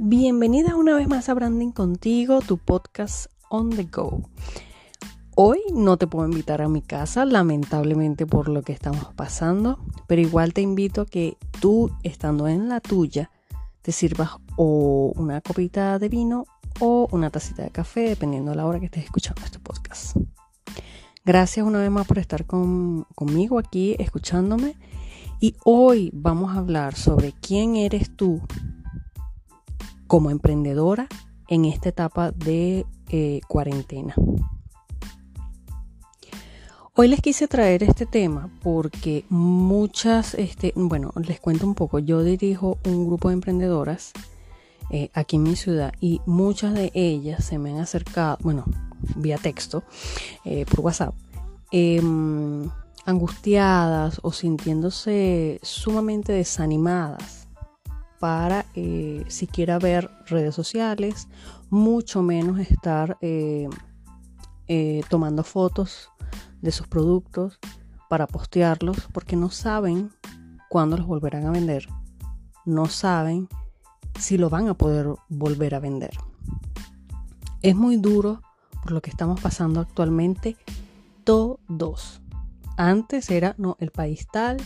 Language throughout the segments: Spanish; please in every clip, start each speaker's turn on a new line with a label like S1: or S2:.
S1: Bienvenida una vez más a Branding Contigo, tu podcast on the go. Hoy no te puedo invitar a mi casa, lamentablemente por lo que estamos pasando, pero igual te invito a que tú, estando en la tuya, te sirvas o una copita de vino o una tacita de café, dependiendo de la hora que estés escuchando este podcast. Gracias una vez más por estar conmigo aquí escuchándome. Y hoy vamos a hablar sobre quién eres tú como emprendedora en esta etapa de eh, cuarentena. Hoy les quise traer este tema porque muchas, este, bueno, les cuento un poco, yo dirijo un grupo de emprendedoras eh, aquí en mi ciudad y muchas de ellas se me han acercado, bueno, vía texto, eh, por WhatsApp, em, angustiadas o sintiéndose sumamente desanimadas para eh, siquiera ver redes sociales, mucho menos estar eh, eh, tomando fotos de sus productos para postearlos porque no saben cuándo los volverán a vender, no saben si lo van a poder volver a vender. Es muy duro por lo que estamos pasando actualmente todos. Antes era no, el país tal,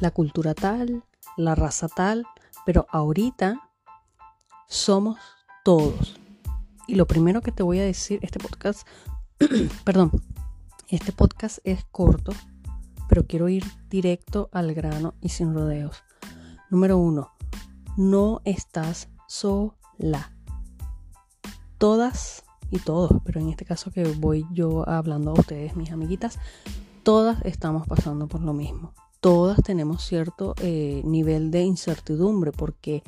S1: la cultura tal, la raza tal, pero ahorita somos todos. Y lo primero que te voy a decir, este podcast, perdón, este podcast es corto, pero quiero ir directo al grano y sin rodeos. Número uno, no estás sola. Todas y todos, pero en este caso que voy yo hablando a ustedes, mis amiguitas, todas estamos pasando por lo mismo todas tenemos cierto eh, nivel de incertidumbre porque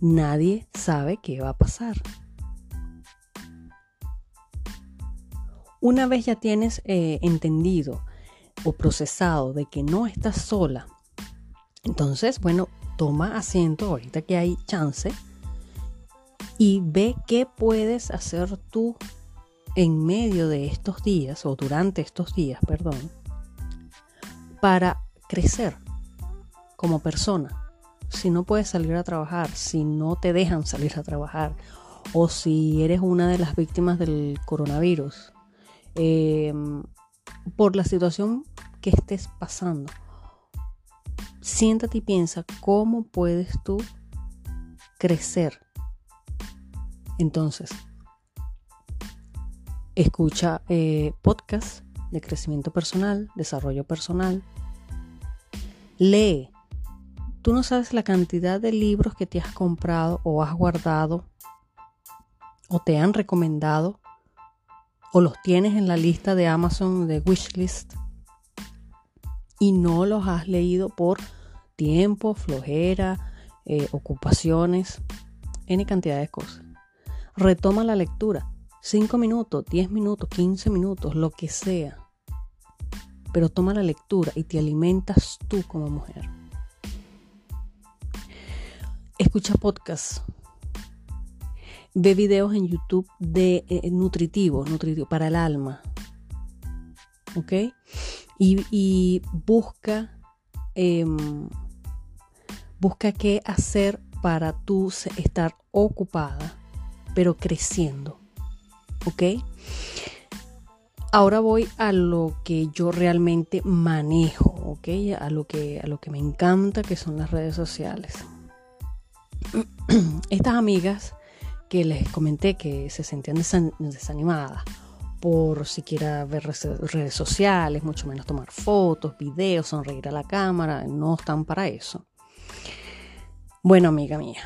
S1: nadie sabe qué va a pasar. Una vez ya tienes eh, entendido o procesado de que no estás sola, entonces, bueno, toma asiento ahorita que hay chance y ve qué puedes hacer tú en medio de estos días o durante estos días, perdón, para crecer como persona. Si no puedes salir a trabajar, si no te dejan salir a trabajar, o si eres una de las víctimas del coronavirus, em, por la situación que estés pasando, siéntate y piensa cómo puedes tú crecer. Entonces, escucha eh, podcasts de crecimiento personal, desarrollo personal, Lee. Tú no sabes la cantidad de libros que te has comprado o has guardado o te han recomendado o los tienes en la lista de Amazon de wishlist y no los has leído por tiempo, flojera, eh, ocupaciones, N cantidad de cosas. Retoma la lectura. 5 minutos, 10 minutos, 15 minutos, lo que sea pero toma la lectura y te alimentas tú como mujer. Escucha podcasts. Ve videos en YouTube de eh, nutritivos, nutritivo para el alma. ¿Ok? Y, busca, em, busca qué hacer para tú estar ocupada, pero creciendo. ¿Ok? Ahora voy a lo que yo realmente manejo, ¿ok? A lo que, a lo que me encanta, que son las redes sociales. Estas amigas que les comenté que se sentían desanimadas por siquiera ver redes sociales, mucho menos tomar fotos, videos, sonreír a la cámara, no están para eso. Bueno, amiga mía,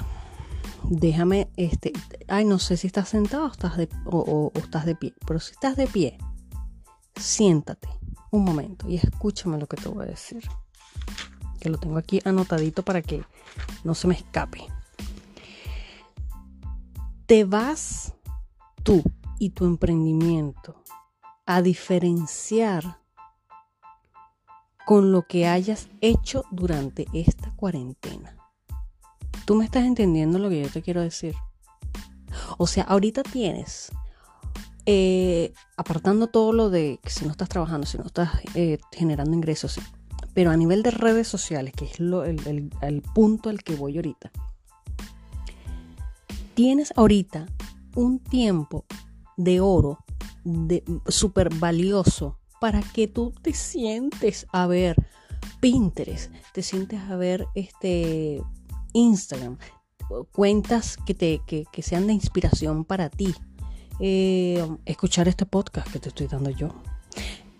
S1: déjame, este, ay, no sé si estás sentado o estás de, o estás de pie, pero si estás de pie, siéntate un momento y escúchame lo que te voy a decir. Que lo tengo aquí anotadito para que no se me escape. Te vas tú y tu emprendimiento a diferenciar con lo que hayas hecho durante esta cuarentena. ¿Tú me estás entendiendo lo que yo te quiero decir? O sea, ahorita tienes eh, apartando todo lo de que si no estás trabajando, si no estás eh, generando ingresos, pero a nivel de redes sociales, que es el, punto al que voy ahorita, tienes ahorita un tiempo de oro súper valioso para que tú te sientes a ver Pinterest, te sientes a ver este Instagram, cuentas que, te, que, sean de inspiración para ti. Eh, escuchar este podcast que te estoy dando yo.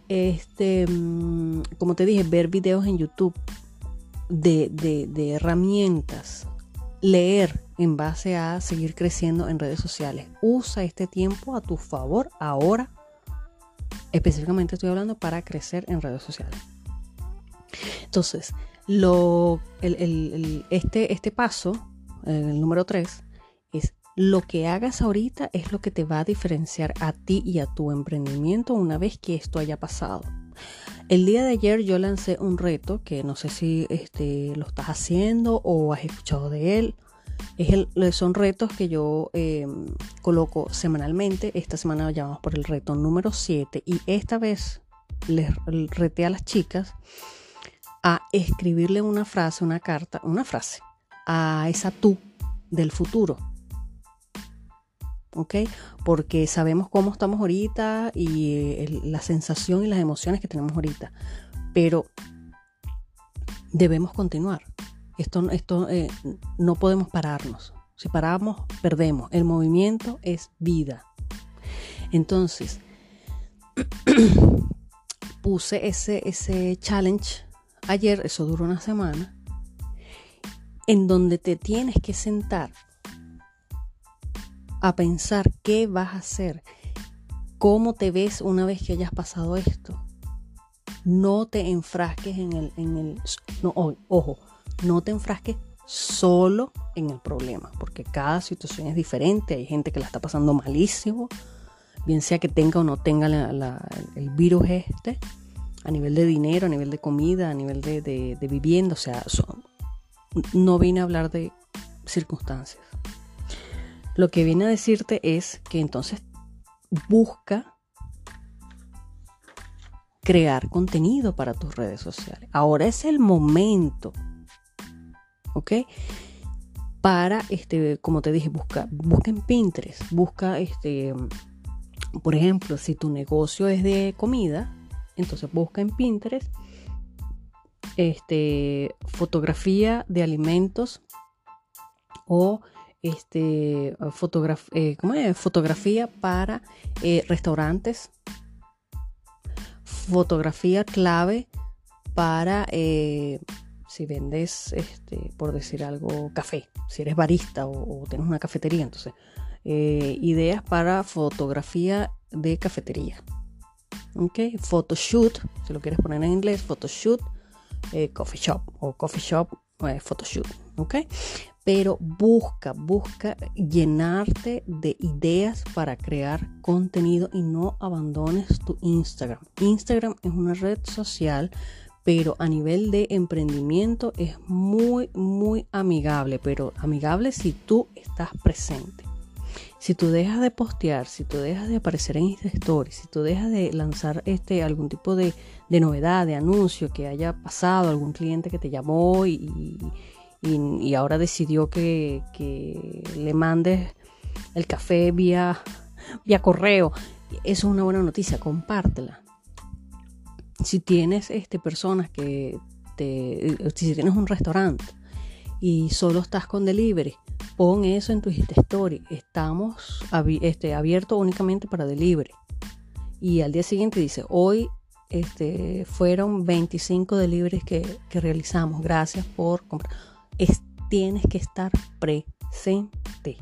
S1: Este, mm, como te dije, ver videos en YouTube de, de herramientas, leer en base a seguir creciendo en redes sociales. Usa este tiempo a tu favor ahora. Específicamente estoy hablando para crecer en redes sociales. Entonces, lo, este, este paso, el número 3, es lo que hagas ahorita es lo que te va a diferenciar a ti y a tu emprendimiento una vez que esto haya pasado. El día de ayer yo lancé un reto que no sé si este, lo estás haciendo o has escuchado de él. Es el, son retos que yo em, coloco semanalmente. Esta semana llamamos por el reto número 7 y esta vez les reté a las chicas a escribirle una frase, una carta, una frase a esa tú del futuro. Porque sabemos cómo estamos ahorita y la sensación y las emociones que tenemos ahorita. Pero debemos continuar. Esto, esto eh, no podemos pararnos. Si paramos, perdemos. El movimiento es vida. Entonces, puse ese, ese challenge ayer, eso duró una semana, en donde te tienes que sentar a pensar qué vas a hacer, cómo te ves una vez que hayas pasado esto. No te enfrasques en el, en el no, ojo, no te enfrasques solo en el problema, porque cada situación es diferente, hay gente que la está pasando malísimo, bien sea que tenga o no tenga el virus este, a nivel de dinero, a nivel de comida, a nivel de, vivienda, o sea, no vine a hablar de circunstancias. Lo que viene a decirte es que entonces busca crear contenido para tus redes sociales. Ahora es el momento, ¿ok? Para, este, como te dije, busca, busca en Pinterest, busca, este, por ejemplo, si tu negocio es de comida, entonces busca en Pinterest este, fotografía de alimentos o este, eh, fotografía para eh, restaurantes, fotografía clave para eh, si vendes, este, por decir algo, café, si eres barista o, o tienes una cafetería, entonces ideas para fotografía de cafetería. ¿ok? Photoshoot, si lo quieres poner en inglés, photoshoot, eh, coffee shop o coffee shop, eh, photoshoot, ¿ok? Pero busca, busca llenarte de ideas para crear contenido y no abandones tu Instagram. Instagram es una red social, pero a nivel de emprendimiento es muy, muy amigable, pero amigable si tú estás presente. Si tú dejas de postear, si tú dejas de aparecer en Insta Stories, si tú dejas de lanzar este, algún tipo de, novedad, de anuncio que haya pasado, algún cliente que te llamó y, ahora decidió que, le mandes el café vía, vía correo, eso es una buena noticia, compártela. Si tienes este, personas que te, si tienes un restaurante y solo estás con delivery, pon eso en tu Story. Estamos este, abiertos únicamente para delivery. Y al día siguiente dice, hoy este, fueron 25 deliveries que, realizamos. Gracias por comprar. Tienes que estar presente.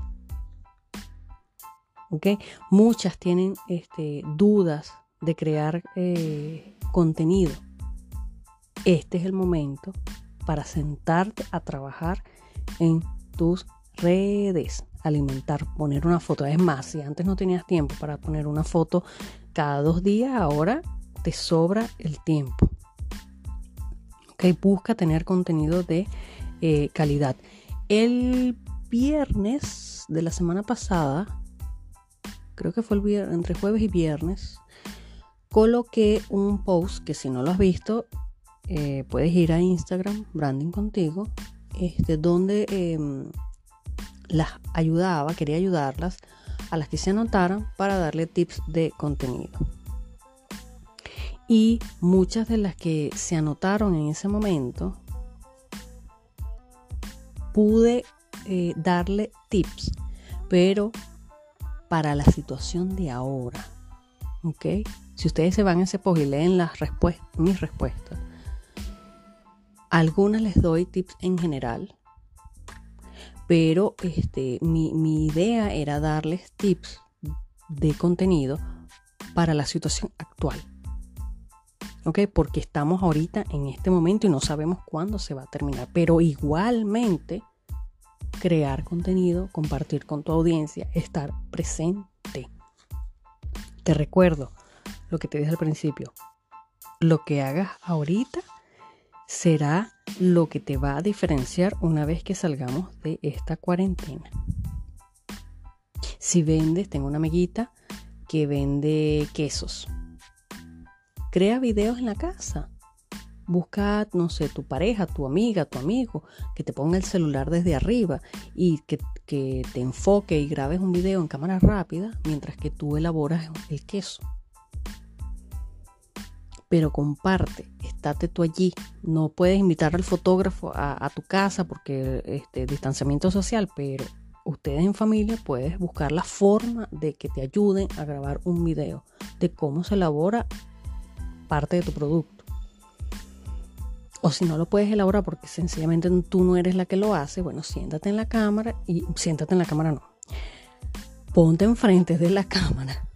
S1: ¿Ok? Muchas tienen este, dudas de crear eh, contenido. Este es el momento para sentarte a trabajar en tus redes, alimentar, poner una foto. Es más, si antes no tenías tiempo para poner una foto cada dos días, ahora te sobra el tiempo. Ok, busca tener contenido de eh, calidad. El viernes de la semana pasada, creo que fue el viernes, entre jueves y viernes, coloqué un post que si no lo has visto, eh, puedes ir a Instagram, Branding Contigo, este, donde em, las ayudaba, quería ayudarlas a las que se anotaran para darle tips de contenido. Y muchas de las que se anotaron en ese momento, pude eh, darle tips, pero para la situación de ahora, ¿ok? Si ustedes se van a ese post y leen las mis respuestas, algunas les doy tips en general, pero este, mi, mi idea era darles tips de contenido para la situación actual. ¿Ok? Porque estamos ahorita en este momento y no sabemos cuándo se va a terminar. Pero igualmente, crear contenido, compartir con tu audiencia, estar presente. Te recuerdo lo que te dije al principio. Lo que hagas ahorita será lo que te va a diferenciar una vez que salgamos de esta cuarentena. Si vendes, tengo una amiguita que vende quesos. Crea videos en la casa. Busca, no sé, tu pareja, tu amiga, tu amigo, que te ponga el celular desde arriba y que, te enfoque y grabes un video en cámara rápida mientras que tú elaboras el queso pero comparte, estate tú allí. No puedes invitar al fotógrafo a, tu casa porque este distanciamiento social, pero ustedes en familia puedes buscar la forma de que te ayuden a grabar un video de cómo se elabora parte de tu producto. O si no lo puedes elaborar porque sencillamente tú no eres la que lo hace, bueno, siéntate en la cámara y siéntate en la cámara no. Ponte enfrente de la cámara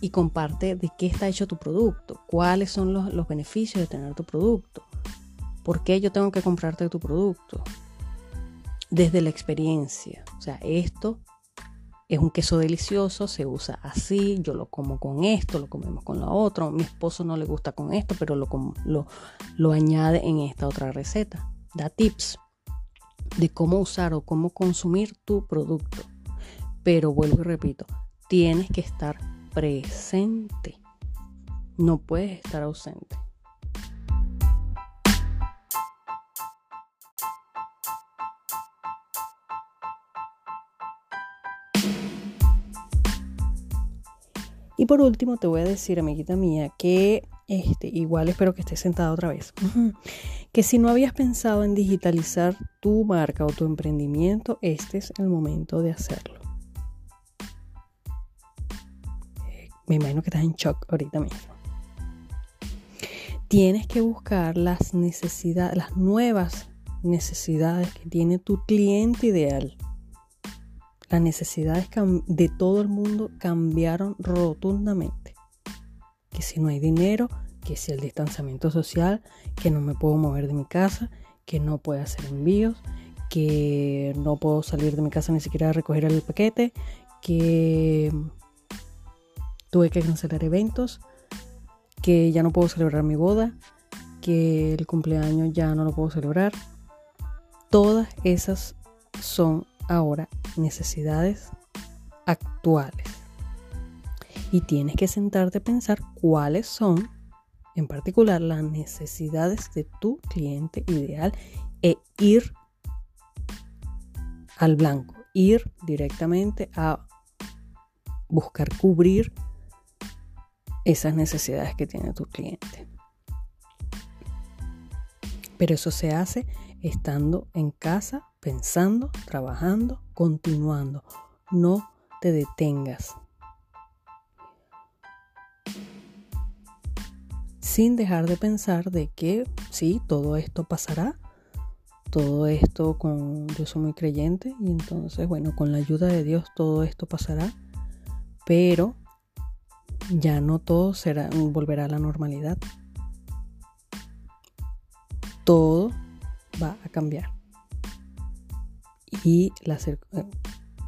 S1: y comparte de qué está hecho tu producto, cuáles son los, beneficios de tener tu producto, por qué yo tengo que comprarte tu producto, desde la experiencia. O sea, esto es un queso delicioso, se usa así, yo lo como con esto, lo comemos con lo otro, mi esposo no le gusta con esto, pero lo, lo, lo añade en esta otra receta. Da tips de cómo usar o cómo consumir tu producto. Pero vuelvo y repito, tienes que estar presente. No puedes estar ausente. Y por último te voy a decir, amiguita mía, que este, igual espero que estés sentada otra vez, que si no habías pensado en digitalizar tu marca o tu emprendimiento, este es el momento de hacerlo. Me imagino que estás en shock ahorita mismo. Tienes que buscar las necesidades, las nuevas necesidades que tiene tu cliente ideal. Las necesidades de todo el mundo cambiaron rotundamente. Que si no hay dinero, que si el distanciamiento social, que no me puedo mover de mi casa, que no puedo hacer envíos, que no puedo salir de mi casa ni siquiera a recoger el paquete, que tuve que cancelar eventos, que ya no puedo celebrar mi boda, que el cumpleaños ya no lo puedo celebrar. Todas esas son ahora necesidades actuales. Y tienes que sentarte a pensar cuáles son, en particular, las necesidades de tu cliente ideal e ir al blanco, ir directamente a buscar cubrir esas necesidades que tiene tu cliente. Pero eso se hace estando en casa, pensando, trabajando, continuando. No te detengas. Sin dejar de pensar de que sí, todo esto pasará. Todo esto con yo soy muy creyente y entonces bueno, con la ayuda de Dios todo esto pasará. Pero ya no todo será, volverá a la normalidad. Todo va a cambiar. Y eh,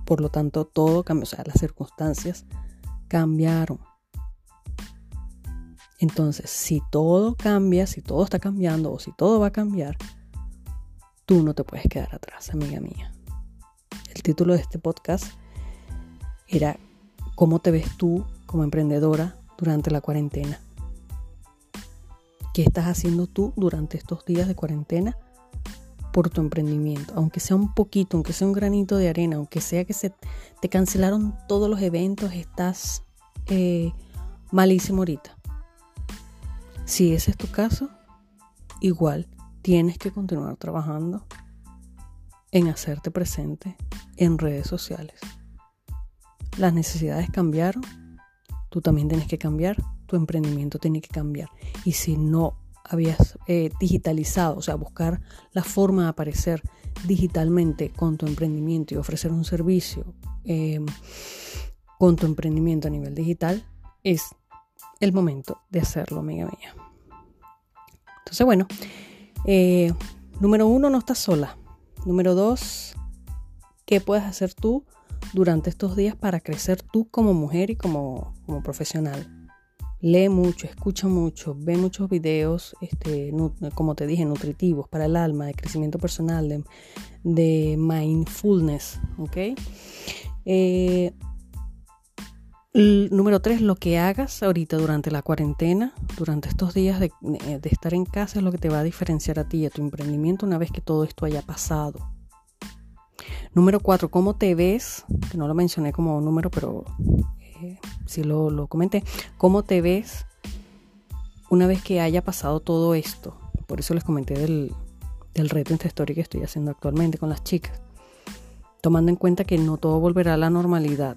S1: por lo tanto todo cambió, o sea, las circunstancias cambiaron. Entonces, si todo cambia, si todo está cambiando o si todo va a cambiar, tú no te puedes quedar atrás, amiga mía. El título de este podcast era ¿Cómo te ves tú como emprendedora durante la cuarentena? ¿Qué estás haciendo tú durante estos días de cuarentena por tu emprendimiento, aunque sea un poquito, aunque sea un granito de arena, aunque sea que se te cancelaron todos los eventos, estás eh, malísimo ahorita. Si ese es tu caso, igual tienes que continuar trabajando en hacerte presente en redes sociales. Las necesidades cambiaron, tú también tienes que cambiar, tu emprendimiento tiene que cambiar. Y si no habías eh, digitalizado, o sea, buscar la forma de aparecer digitalmente con tu emprendimiento y ofrecer un servicio em, con tu emprendimiento a nivel digital, es el momento de hacerlo, amiga mía. Entonces, bueno, eh, número uno, no estás sola. Número dos, ¿qué puedes hacer tú durante estos días para crecer tú como mujer y como, como profesional? Lee mucho, escucha mucho, ve muchos videos, este, como te dije, nutritivos para el alma, de crecimiento personal, de, mindfulness, ¿ok? Eh, número tres, lo que hagas ahorita durante la cuarentena, durante estos días de, de, estar en casa, es lo que te va a diferenciar a ti y a tu emprendimiento una vez que todo esto haya pasado. Número cuatro, ¿cómo te ves? Que no lo mencioné como número, pero si lo, comenté, ¿cómo te ves una vez que haya pasado todo esto? Por eso les comenté del, del reto Insta Story que estoy haciendo actualmente con las chicas. Tomando en cuenta que no todo volverá a la normalidad.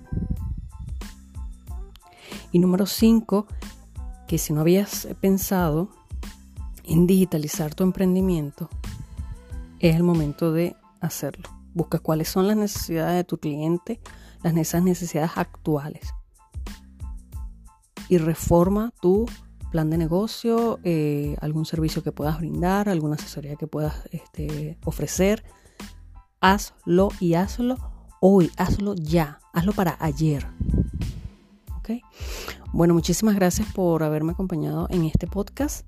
S1: Y número 5, que si no habías pensado en digitalizar tu emprendimiento, es el momento de hacerlo. Busca cuáles son las necesidades de tu cliente, las esas necesidades actuales y reforma tu plan de negocio, eh, algún servicio que puedas brindar, alguna asesoría que puedas este, ofrecer. Hazlo y hazlo hoy, hazlo ya, hazlo para ayer. ¿Ok? Bueno, muchísimas gracias por haberme acompañado en este podcast.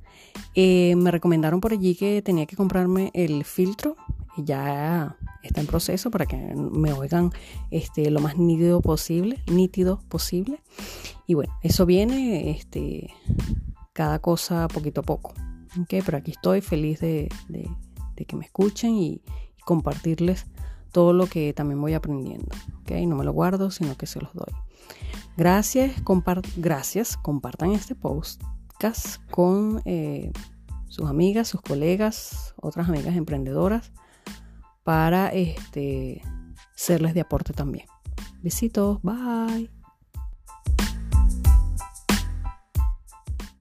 S1: Eh, me recomendaron por allí que tenía que comprarme el filtro. Ya está en proceso para que me oigan este, lo más nítido posible, nítido posible. Y bueno, eso viene este, cada cosa poquito a poco. ¿okay? Pero aquí estoy feliz de, que me escuchen y, compartirles todo lo que también voy aprendiendo. ¿okay? No me lo guardo, sino que se los doy. Gracias, gracias. Compartan este podcast con eh, sus amigas, sus colegas, otras amigas emprendedoras para este, serles de aporte también. Besitos, bye.